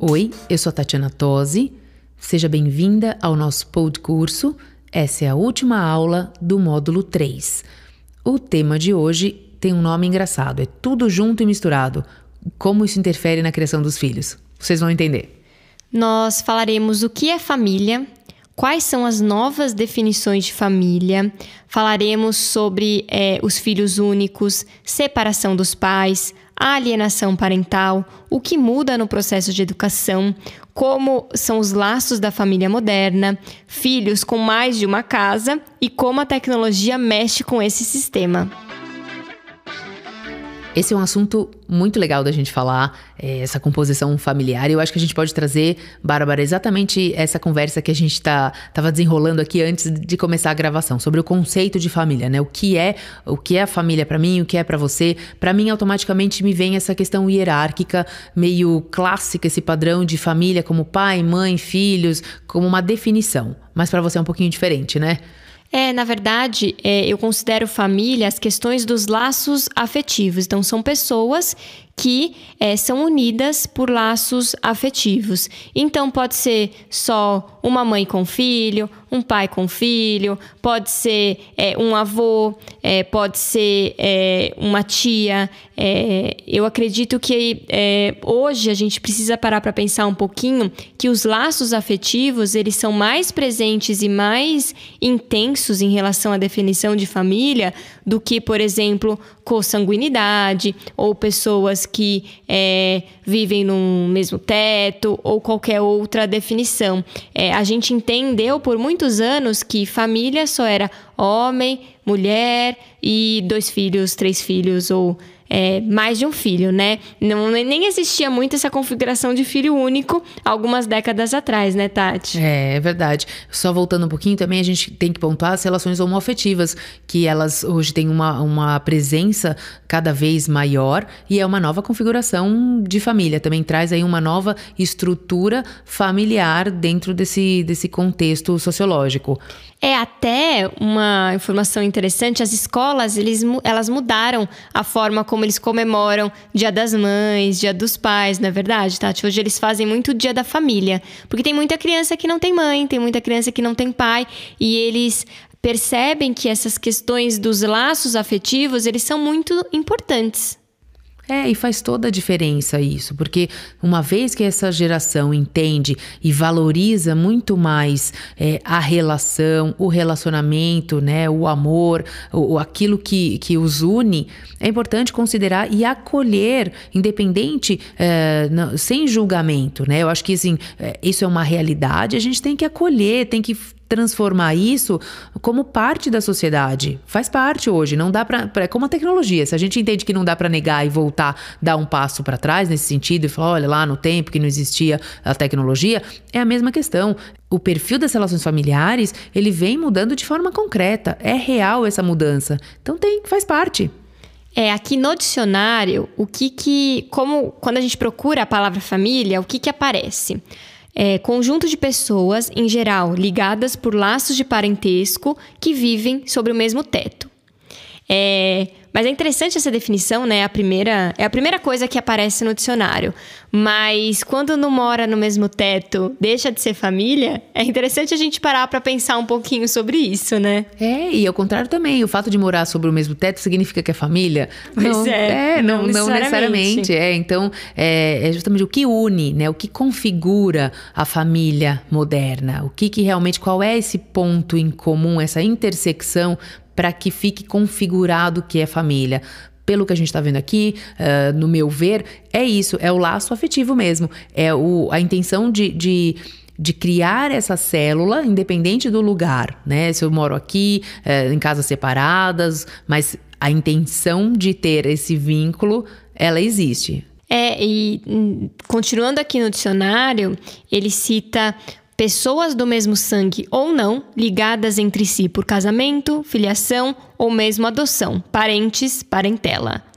Oi, eu sou a Tatiana Tosi. Seja bem-vinda ao nosso curso. Essa é a última aula do módulo 3. O tema de hoje tem um nome engraçado, é tudo junto e misturado. Como isso interfere na criação dos filhos? Vocês vão entender. Nós falaremos o que é família, quais são as novas definições de família, falaremos sobre é, os filhos únicos, separação dos pais, alienação parental, o que muda no processo de educação, como são os laços da família moderna, filhos com mais de uma casa e como a tecnologia mexe com esse sistema. Esse é um assunto muito legal da gente falar, é, essa composição familiar. Eu acho que a gente pode trazer, Bárbara, exatamente essa conversa que a gente tá, tava desenrolando aqui antes de começar a gravação, sobre o conceito de família, né? O que é, o que é a família para mim, o que é para você. Para mim, automaticamente me vem essa questão hierárquica, meio clássica, esse padrão de família como pai, mãe, filhos, como uma definição. Mas para você é um pouquinho diferente, né? É, na verdade, é, eu considero família as questões dos laços afetivos. Então, são pessoas que é, são unidas por laços afetivos. Então, pode ser só uma mãe com filho, um pai com filho, pode ser é, um avô, é, pode ser é, uma tia. É, eu acredito que é, hoje a gente precisa parar para pensar um pouquinho que os laços afetivos eles são mais presentes e mais intensos em relação à definição de família do que, por exemplo, consanguinidade ou pessoas que é, vivem no mesmo teto ou qualquer outra definição. É, a gente entendeu por muitos anos que família só era homem, mulher e dois filhos, três filhos ou é, mais de um filho, né? Não, nem existia muito essa configuração de filho único algumas décadas atrás, né, Tati? É, é verdade. Só voltando um pouquinho, também a gente tem que pontuar as relações homoafetivas, que elas hoje têm uma, uma presença cada vez maior e é uma nova configuração de família. Também traz aí uma nova estrutura familiar dentro desse, desse contexto sociológico. É até uma informação interessante, as escolas, eles, elas mudaram a forma como eles comemoram Dia das Mães, Dia dos Pais, não é verdade, Tati? Hoje eles fazem muito Dia da Família, porque tem muita criança que não tem mãe, tem muita criança que não tem pai, e eles percebem que essas questões dos laços afetivos, eles são muito importantes. É, e faz toda a diferença isso, porque uma vez que essa geração entende e valoriza muito mais é, a relação, o relacionamento, né, o amor, o, aquilo que, que os une, é importante considerar e acolher, independente, é, não, sem julgamento, né? Eu acho que assim, é, isso é uma realidade, a gente tem que acolher, tem que transformar isso como parte da sociedade. Faz parte hoje, não dá para é como a tecnologia. Se a gente entende que não dá para negar e voltar, dar um passo para trás nesse sentido e falar, olha lá no tempo que não existia a tecnologia, é a mesma questão. O perfil das relações familiares, ele vem mudando de forma concreta. É real essa mudança. Então tem, faz parte. É, aqui no dicionário, o que que, como quando a gente procura a palavra família, o que que aparece? É, conjunto de pessoas, em geral ligadas por laços de parentesco, que vivem sobre o mesmo teto. É, mas é interessante essa definição, né? A primeira, é a primeira coisa que aparece no dicionário. Mas quando não mora no mesmo teto, deixa de ser família, é interessante a gente parar para pensar um pouquinho sobre isso, né? É, e ao contrário também, o fato de morar sobre o mesmo teto significa que é família? Pois não, é, é não, não, necessariamente. Não necessariamente é, então, é, é, justamente o que une, né? O que configura a família moderna? O que, que realmente, qual é esse ponto em comum, essa intersecção para que fique configurado o que é família pelo que a gente está vendo aqui, uh, no meu ver, é isso, é o laço afetivo mesmo. É o, a intenção de, de, de criar essa célula, independente do lugar, né? Se eu moro aqui, uh, em casas separadas, mas a intenção de ter esse vínculo, ela existe. É, e hum, continuando aqui no dicionário, ele cita pessoas do mesmo sangue ou não, ligadas entre si por casamento, filiação ou mesmo adoção, parentes, parentela.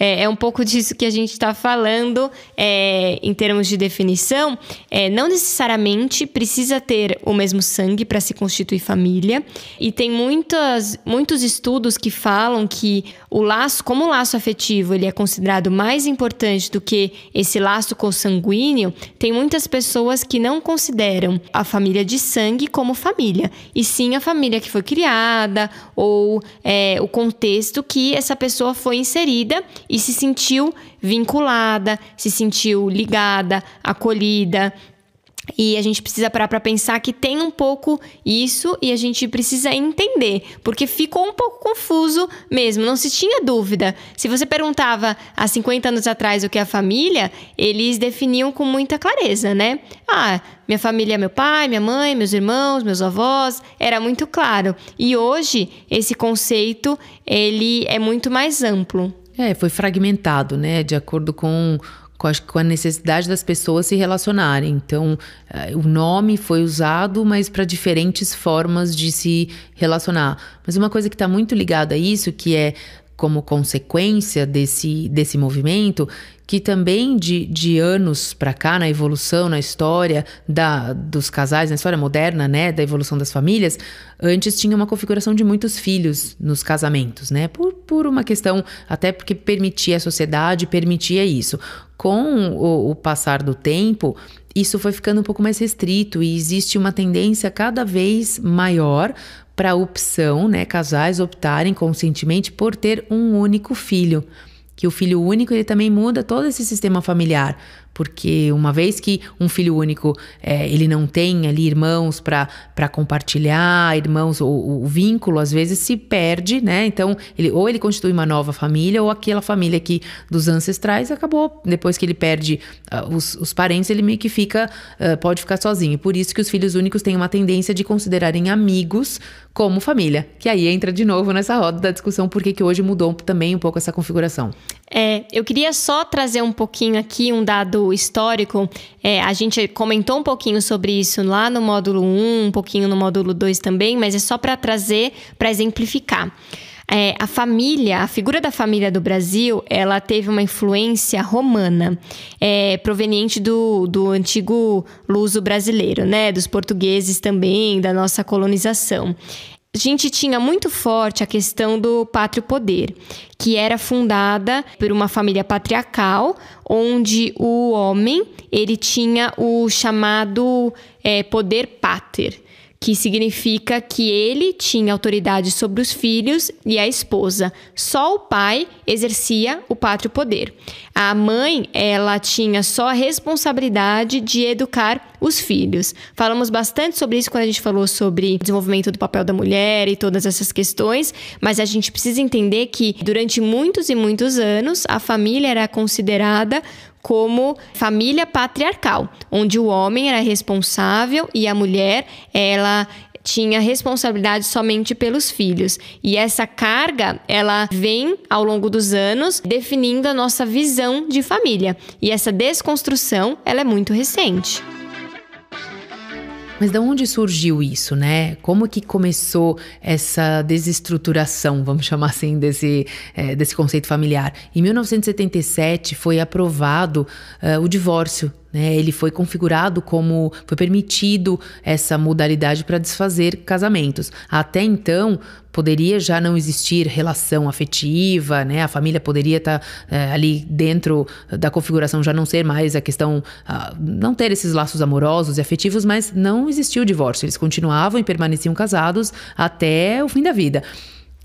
É, é um pouco disso que a gente está falando é, em termos de definição. É, não necessariamente precisa ter o mesmo sangue para se constituir família. E tem muitas, muitos estudos que falam que o laço, como o laço afetivo, ele é considerado mais importante do que esse laço consanguíneo, tem muitas pessoas que não consideram a família de sangue como família, e sim a família que foi criada ou é, o contexto que essa pessoa foi inserida e se sentiu vinculada, se sentiu ligada, acolhida. E a gente precisa parar para pensar que tem um pouco isso e a gente precisa entender, porque ficou um pouco confuso mesmo, não se tinha dúvida. Se você perguntava há 50 anos atrás o que é a família, eles definiam com muita clareza, né? Ah, minha família é meu pai, minha mãe, meus irmãos, meus avós, era muito claro. E hoje esse conceito, ele é muito mais amplo. É, foi fragmentado, né, de acordo com com a necessidade das pessoas se relacionarem. Então, eh, o nome foi usado, mas para diferentes formas de se relacionar. Mas uma coisa que está muito ligada a isso, que é como consequência desse, desse movimento, que também de, de anos para cá, na evolução, na história da, dos casais, na história moderna, né, da evolução das famílias, antes tinha uma configuração de muitos filhos nos casamentos, né, por, por uma questão, até porque permitia a sociedade, permitia isso. Com o, o passar do tempo, isso foi ficando um pouco mais restrito e existe uma tendência cada vez maior para a opção, né, casais optarem conscientemente por ter um único filho. Que o filho único ele também muda todo esse sistema familiar, porque uma vez que um filho único é, ele não tem ali irmãos para compartilhar, irmãos, o, o, vínculo às vezes se perde, né? Então, ele, ou ele constitui uma nova família, ou aquela família que dos ancestrais acabou, depois que ele perde uh, os, os parentes, ele meio que fica, uh, pode ficar sozinho. Por isso que os filhos únicos têm uma tendência de considerarem amigos como família, que aí entra de novo nessa roda da discussão porque que hoje mudou também um pouco essa configuração. É, eu queria só trazer um pouquinho aqui um dado histórico. É, a gente comentou um pouquinho sobre isso lá no módulo 1, um pouquinho no módulo 2 também, mas é só para trazer, para exemplificar. É, a família, a figura da família do Brasil, ela teve uma influência romana, é, proveniente do, do antigo luso brasileiro, né? Dos portugueses também, da nossa colonização a gente tinha muito forte a questão do pátrio poder, que era fundada por uma família patriarcal, onde o homem ele tinha o chamado é, poder pater que significa que ele tinha autoridade sobre os filhos e a esposa. Só o pai exercia o pátrio poder. A mãe, ela tinha só a responsabilidade de educar os filhos. Falamos bastante sobre isso quando a gente falou sobre desenvolvimento do papel da mulher e todas essas questões, mas a gente precisa entender que durante muitos e muitos anos a família era considerada como família patriarcal, onde o homem era responsável e a mulher, ela tinha responsabilidade somente pelos filhos. E essa carga, ela vem ao longo dos anos definindo a nossa visão de família. E essa desconstrução, ela é muito recente. Mas de onde surgiu isso, né? Como que começou essa desestruturação, vamos chamar assim, desse, é, desse conceito familiar? Em 1977 foi aprovado uh, o divórcio né? Ele foi configurado como foi permitido essa modalidade para desfazer casamentos. Até então poderia já não existir relação afetiva, né? A família poderia estar tá, é, ali dentro da configuração já não ser mais a questão, não ter esses laços amorosos e afetivos, mas não existiu o divórcio. Eles continuavam e permaneciam casados até o fim da vida.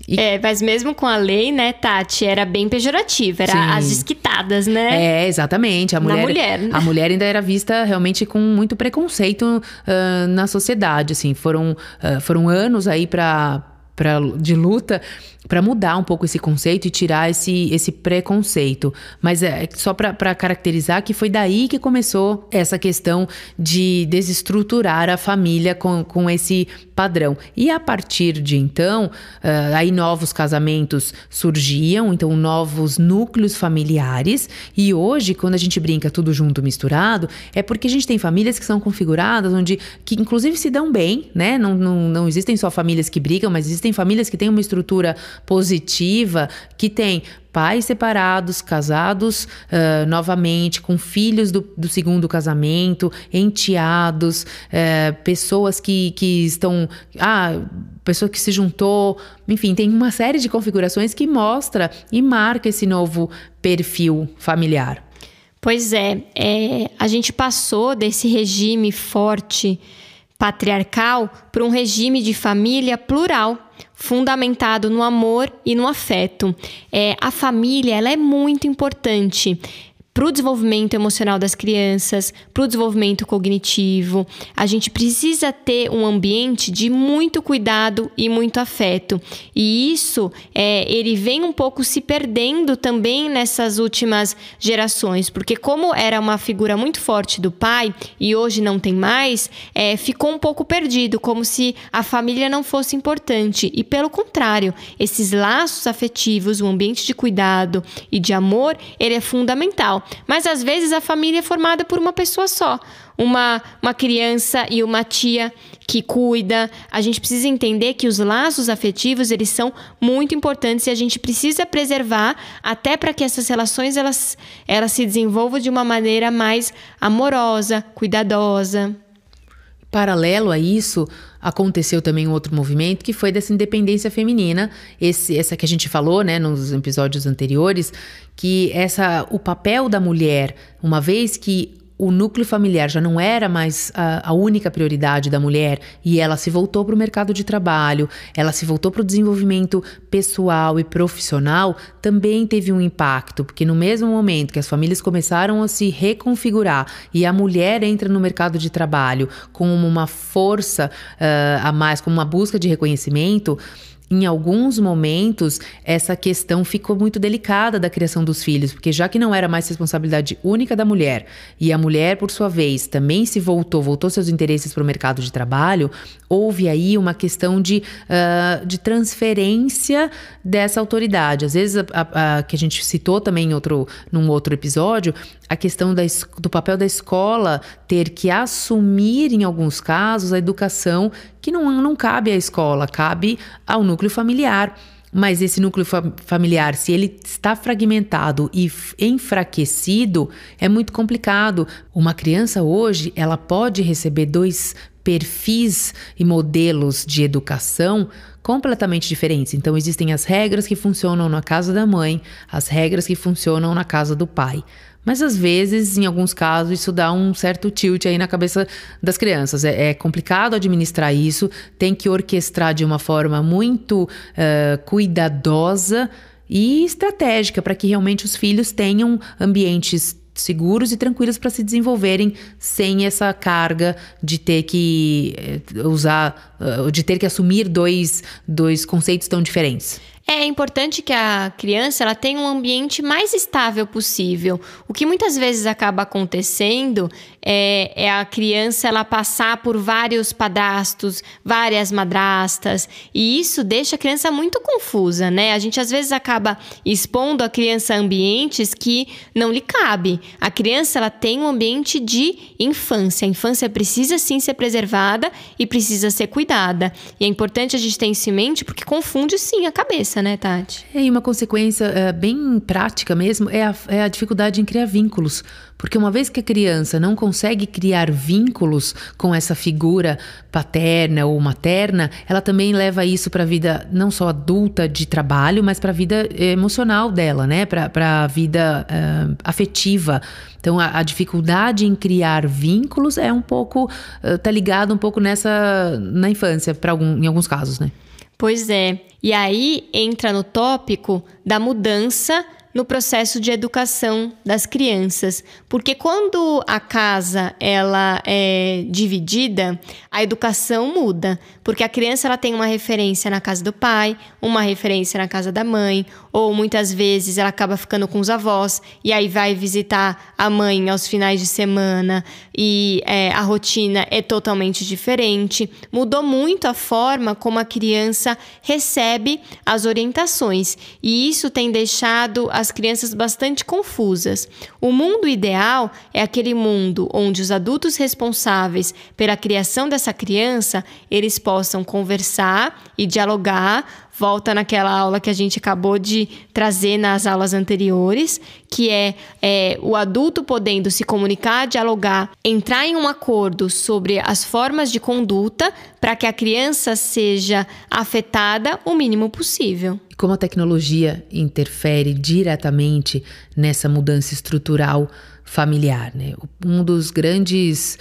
E... É, mas mesmo com a lei, né, Tati, era bem pejorativa, era Sim. as desquitadas, né? É, exatamente. A mulher, mulher né? a mulher ainda era vista realmente com muito preconceito uh, na sociedade, assim. Foram, uh, foram anos aí para pra, de luta para mudar um pouco esse conceito e tirar esse, esse preconceito. Mas é só para caracterizar que foi daí que começou essa questão de desestruturar a família com, com esse padrão. E a partir de então, uh, aí novos casamentos surgiam, então novos núcleos familiares. E hoje, quando a gente brinca tudo junto, misturado, é porque a gente tem famílias que são configuradas, onde que inclusive se dão bem, né? Não, não, não existem só famílias que brigam, mas existem famílias que têm uma estrutura positiva que tem pais separados, casados uh, novamente, com filhos do, do, segundo casamento, enteados, uh, pessoas que, que estão. Ah, pessoa que se juntou. Enfim, tem uma série de configurações que mostra e marca esse novo perfil familiar. Pois é, é a gente passou desse regime forte patriarcal para um regime de família plural fundamentado no amor e no afeto. É, a família ela é muito importante para o desenvolvimento emocional das crianças, para o desenvolvimento cognitivo. A gente precisa ter um ambiente de muito cuidado e muito afeto. E isso, é, ele vem um pouco se perdendo também nessas últimas gerações, porque como era uma figura muito forte do pai e hoje não tem mais, é, ficou um pouco perdido, como se a família não fosse importante. E pelo contrário, esses laços afetivos, o ambiente de cuidado e de amor, ele é fundamental. Mas às vezes a família é formada por uma pessoa só. Uma, uma criança e uma tia que cuida. A gente precisa entender que os laços afetivos, eles são muito importantes e a gente precisa preservar até para que essas relações elas, elas se desenvolvam de uma maneira mais amorosa, cuidadosa. Paralelo a isso, aconteceu também um outro movimento que foi dessa independência feminina, esse, essa que a gente falou, né, nos episódios anteriores, que essa o papel da mulher, uma vez que o núcleo familiar já não era mais a, a única prioridade da mulher e ela se voltou para o mercado de trabalho, ela se voltou para o desenvolvimento pessoal e profissional, também teve um impacto, porque no mesmo momento que as famílias começaram a se reconfigurar e a mulher entra no mercado de trabalho como uma força uh, a mais, como uma busca de reconhecimento, em alguns momentos, essa questão ficou muito delicada da criação dos filhos, porque já que não era mais responsabilidade única da mulher, e a mulher, por sua vez, também se voltou, voltou seus interesses para o mercado de trabalho, houve aí uma questão de, uh, de transferência dessa autoridade. Às vezes, a, a, a, que a gente citou também em outro, num outro episódio, a questão da, do papel da escola ter que assumir, em alguns casos, a educação que não, não cabe à escola, cabe ao núcleo familiar. Mas esse núcleo fa familiar, se ele está fragmentado e enfraquecido, é muito complicado. Uma criança hoje, ela pode receber dois perfis e modelos de educação completamente diferentes. Então, existem as regras que funcionam na casa da mãe, as regras que funcionam na casa do pai. Mas às vezes, em alguns casos, isso dá um certo tilt aí na cabeça das crianças. É, é complicado administrar isso, tem que orquestrar de uma forma muito uh, cuidadosa e estratégica para que realmente os filhos tenham ambientes seguros e tranquilos para se desenvolverem sem essa carga de ter que eh, usar, eh, de ter que assumir dois, dois conceitos tão diferentes. É importante que a criança ela tenha um ambiente mais estável possível. O que muitas vezes acaba acontecendo é, é, a criança ela passar por vários padrastos, várias madrastas, e isso deixa a criança muito confusa, né? A gente às vezes acaba expondo a criança a ambientes que não lhe cabe. A criança ela tem um ambiente de infância. A infância precisa sim ser preservada e precisa ser cuidada. E é importante a gente ter isso em mente porque confunde sim a cabeça, né, Tati? É, e uma consequência é, bem prática mesmo é a, é a dificuldade em criar vínculos. Porque uma vez que a criança não consegue criar vínculos com essa figura paterna ou materna, ela também leva isso para a vida não só adulta de trabalho, mas para a vida emocional dela, né? Para a vida uh, afetiva. Então, a, a, dificuldade em criar vínculos é um pouco, uh, tá ligado um pouco nessa, na infância, para algum, em alguns casos, né? Pois é. E aí entra no tópico da mudança no processo de educação das crianças, porque quando a casa ela é dividida, a educação muda, porque a criança ela tem uma referência na casa do pai, uma referência na casa da mãe, ou muitas vezes ela acaba ficando com os avós e aí vai visitar a mãe aos finais de semana e é, a rotina é totalmente diferente. Mudou muito a forma como a criança recebe as orientações. E isso tem deixado as crianças bastante confusas. O mundo ideal é aquele mundo onde os adultos responsáveis pela criação dessa criança eles possam conversar e dialogar volta naquela aula que a gente acabou de trazer nas aulas anteriores, que é, é o adulto podendo se comunicar, dialogar, entrar em um acordo sobre as formas de conduta para que a criança seja afetada o mínimo possível. Como a tecnologia interfere diretamente nessa mudança estrutural familiar, né? Um dos grandes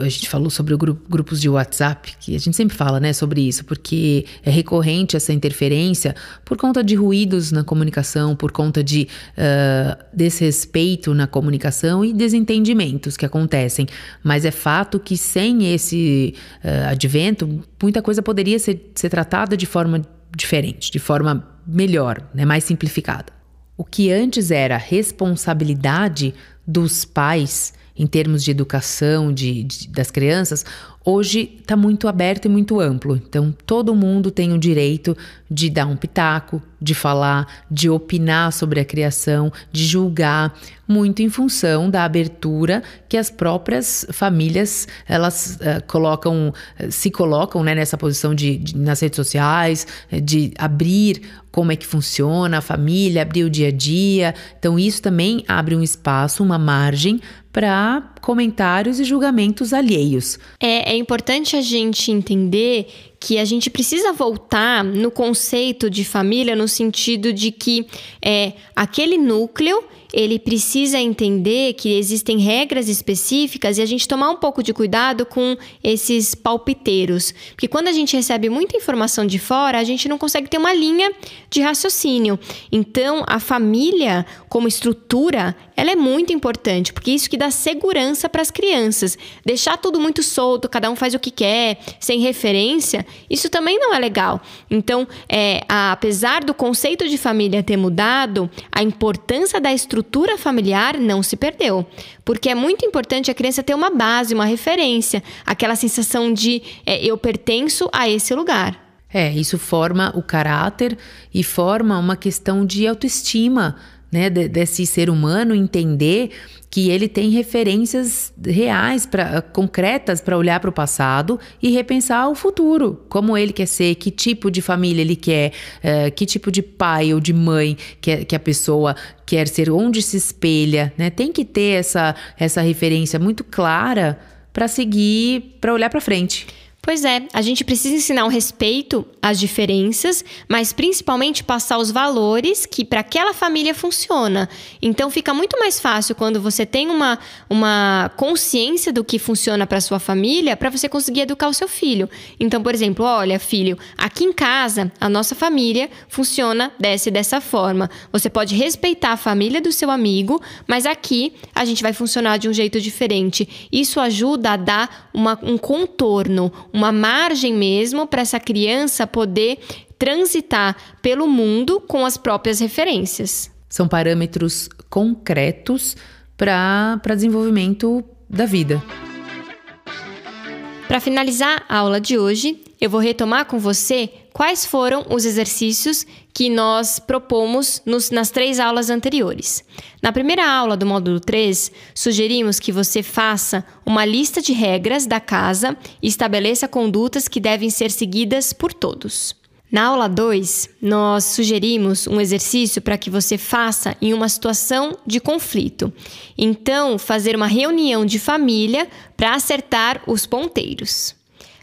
a gente falou sobre grupo, grupos de WhatsApp, que a gente sempre fala, né, sobre isso, porque é recorrente essa interferência por conta de ruídos na comunicação, por conta de uh, desrespeito na comunicação e desentendimentos que acontecem. Mas é fato que sem esse uh, advento, muita coisa poderia ser, ser tratada de forma diferente, de forma melhor, né, mais simplificada. O que antes era responsabilidade dos pais em termos de educação de, de das crianças, hoje está muito aberto e muito amplo. Então, todo mundo tem o direito de dar um pitaco, de falar, de opinar sobre a criação, de julgar, muito em função da abertura que as próprias famílias elas uh, colocam, uh, se colocam né, nessa posição de, de, nas redes sociais, de abrir como é que funciona a família, abrir o dia a dia. Então, isso também abre um espaço, uma margem para comentários e julgamentos alheios. É, é importante a gente entender que a gente precisa voltar no conceito de família no sentido de que é, aquele núcleo ele precisa entender que existem regras específicas e a gente tomar um pouco de cuidado com esses palpiteiros. Porque quando a gente recebe muita informação de fora, a gente não consegue ter uma linha de raciocínio. Então, a família, como estrutura, ela é muito importante, porque isso que dá segurança para as crianças. Deixar tudo muito solto, cada um faz o que quer, sem referência, isso também não é legal. Então, é, a, apesar do conceito de família ter mudado, a importância da estrutura familiar não se perdeu. Porque é muito importante a criança ter uma base, uma referência, aquela sensação de é, eu pertenço a esse lugar. É, isso forma o caráter e forma uma questão de autoestima né, desse ser humano entender que ele tem referências reais, pra, concretas para olhar para o passado e repensar o futuro, como ele quer ser, que tipo de família ele quer, uh, que tipo de pai ou de mãe que, que a pessoa quer ser, onde se espelha, né? Tem que ter essa, essa referência muito clara para seguir, para olhar para frente. Pois é, a gente precisa ensinar o respeito às diferenças, mas principalmente passar os valores que para aquela família funciona. Então fica muito mais fácil quando você tem uma, uma consciência do que funciona para sua família, para você conseguir educar o seu filho. Então, por exemplo, olha, filho, aqui em casa a nossa família funciona dessa e dessa forma. Você pode respeitar a família do seu amigo, mas aqui a gente vai funcionar de um jeito diferente. Isso ajuda a dar uma, um contorno, uma margem mesmo para essa criança poder transitar pelo mundo com as próprias referências. São parâmetros concretos para desenvolvimento da vida. Para finalizar a aula de hoje, eu vou retomar com você quais foram os exercícios que nós propomos nos, nas três aulas anteriores. Na primeira aula do módulo 3, sugerimos que você faça uma lista de regras da casa e estabeleça condutas que devem ser seguidas por todos. Na aula 2, nós sugerimos um exercício para que você faça em uma situação de conflito. Então, fazer uma reunião de família para acertar os ponteiros.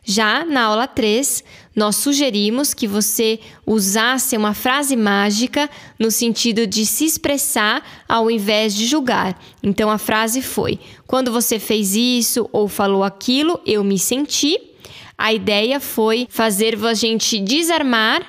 Já na aula 3, nós sugerimos que você usasse uma frase mágica no sentido de se expressar ao invés de julgar. Então a frase foi: Quando você fez isso ou falou aquilo, eu me senti. A ideia foi fazer a gente desarmar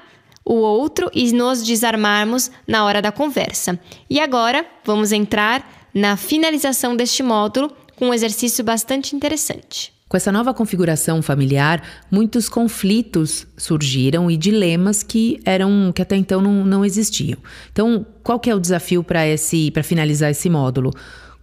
o outro e nos desarmarmos na hora da conversa. E agora vamos entrar na finalização deste módulo com um exercício bastante interessante. Com essa nova configuração familiar, muitos conflitos surgiram e dilemas que eram que até então não, não existiam. Então, qual que é o desafio para esse para finalizar esse módulo?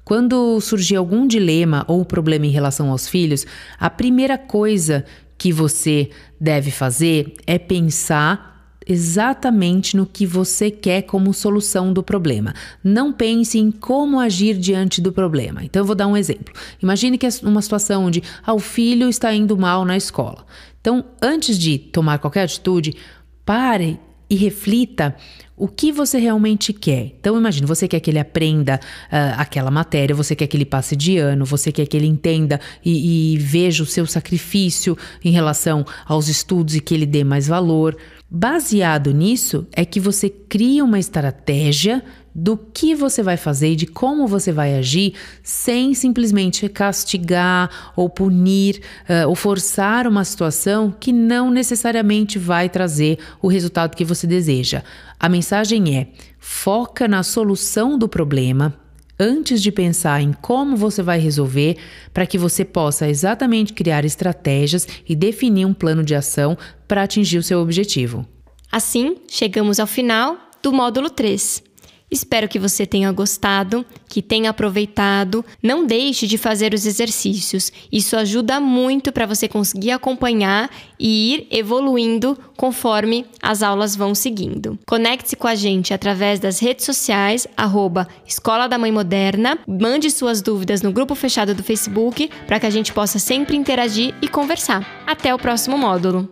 Quando surgir algum dilema ou problema em relação aos filhos, a primeira coisa que você deve fazer é pensar exatamente no que você quer como solução do problema. Não pense em como agir diante do problema. Então, eu vou dar um exemplo. Imagine que é uma situação onde ah, o filho está indo mal na escola. Então, antes de tomar qualquer atitude, pare e reflita o que você realmente quer. Então, imagine, você quer que ele aprenda uh, aquela matéria, você quer que ele passe de ano, você quer que ele entenda e, e veja o seu sacrifício em relação aos estudos e que ele dê mais valor. Baseado nisso, é que você cria uma estratégia do que você vai fazer e de como você vai agir, sem simplesmente castigar ou punir uh, ou forçar uma situação que não necessariamente vai trazer o resultado que você deseja. A mensagem é: foca na solução do problema, antes de pensar em como você vai resolver, para que você possa exatamente criar estratégias e definir um plano de ação para atingir o seu objetivo. Assim, chegamos ao final do módulo 3. Espero que você tenha gostado, que tenha aproveitado. Não deixe de fazer os exercícios. Isso ajuda muito para você conseguir acompanhar e ir evoluindo conforme as aulas vão seguindo. Conecte-se com a gente através das redes sociais, arroba Escola da Mãe Moderna. Mande suas dúvidas no grupo fechado do Facebook para que a gente possa sempre interagir e conversar. Até o próximo módulo!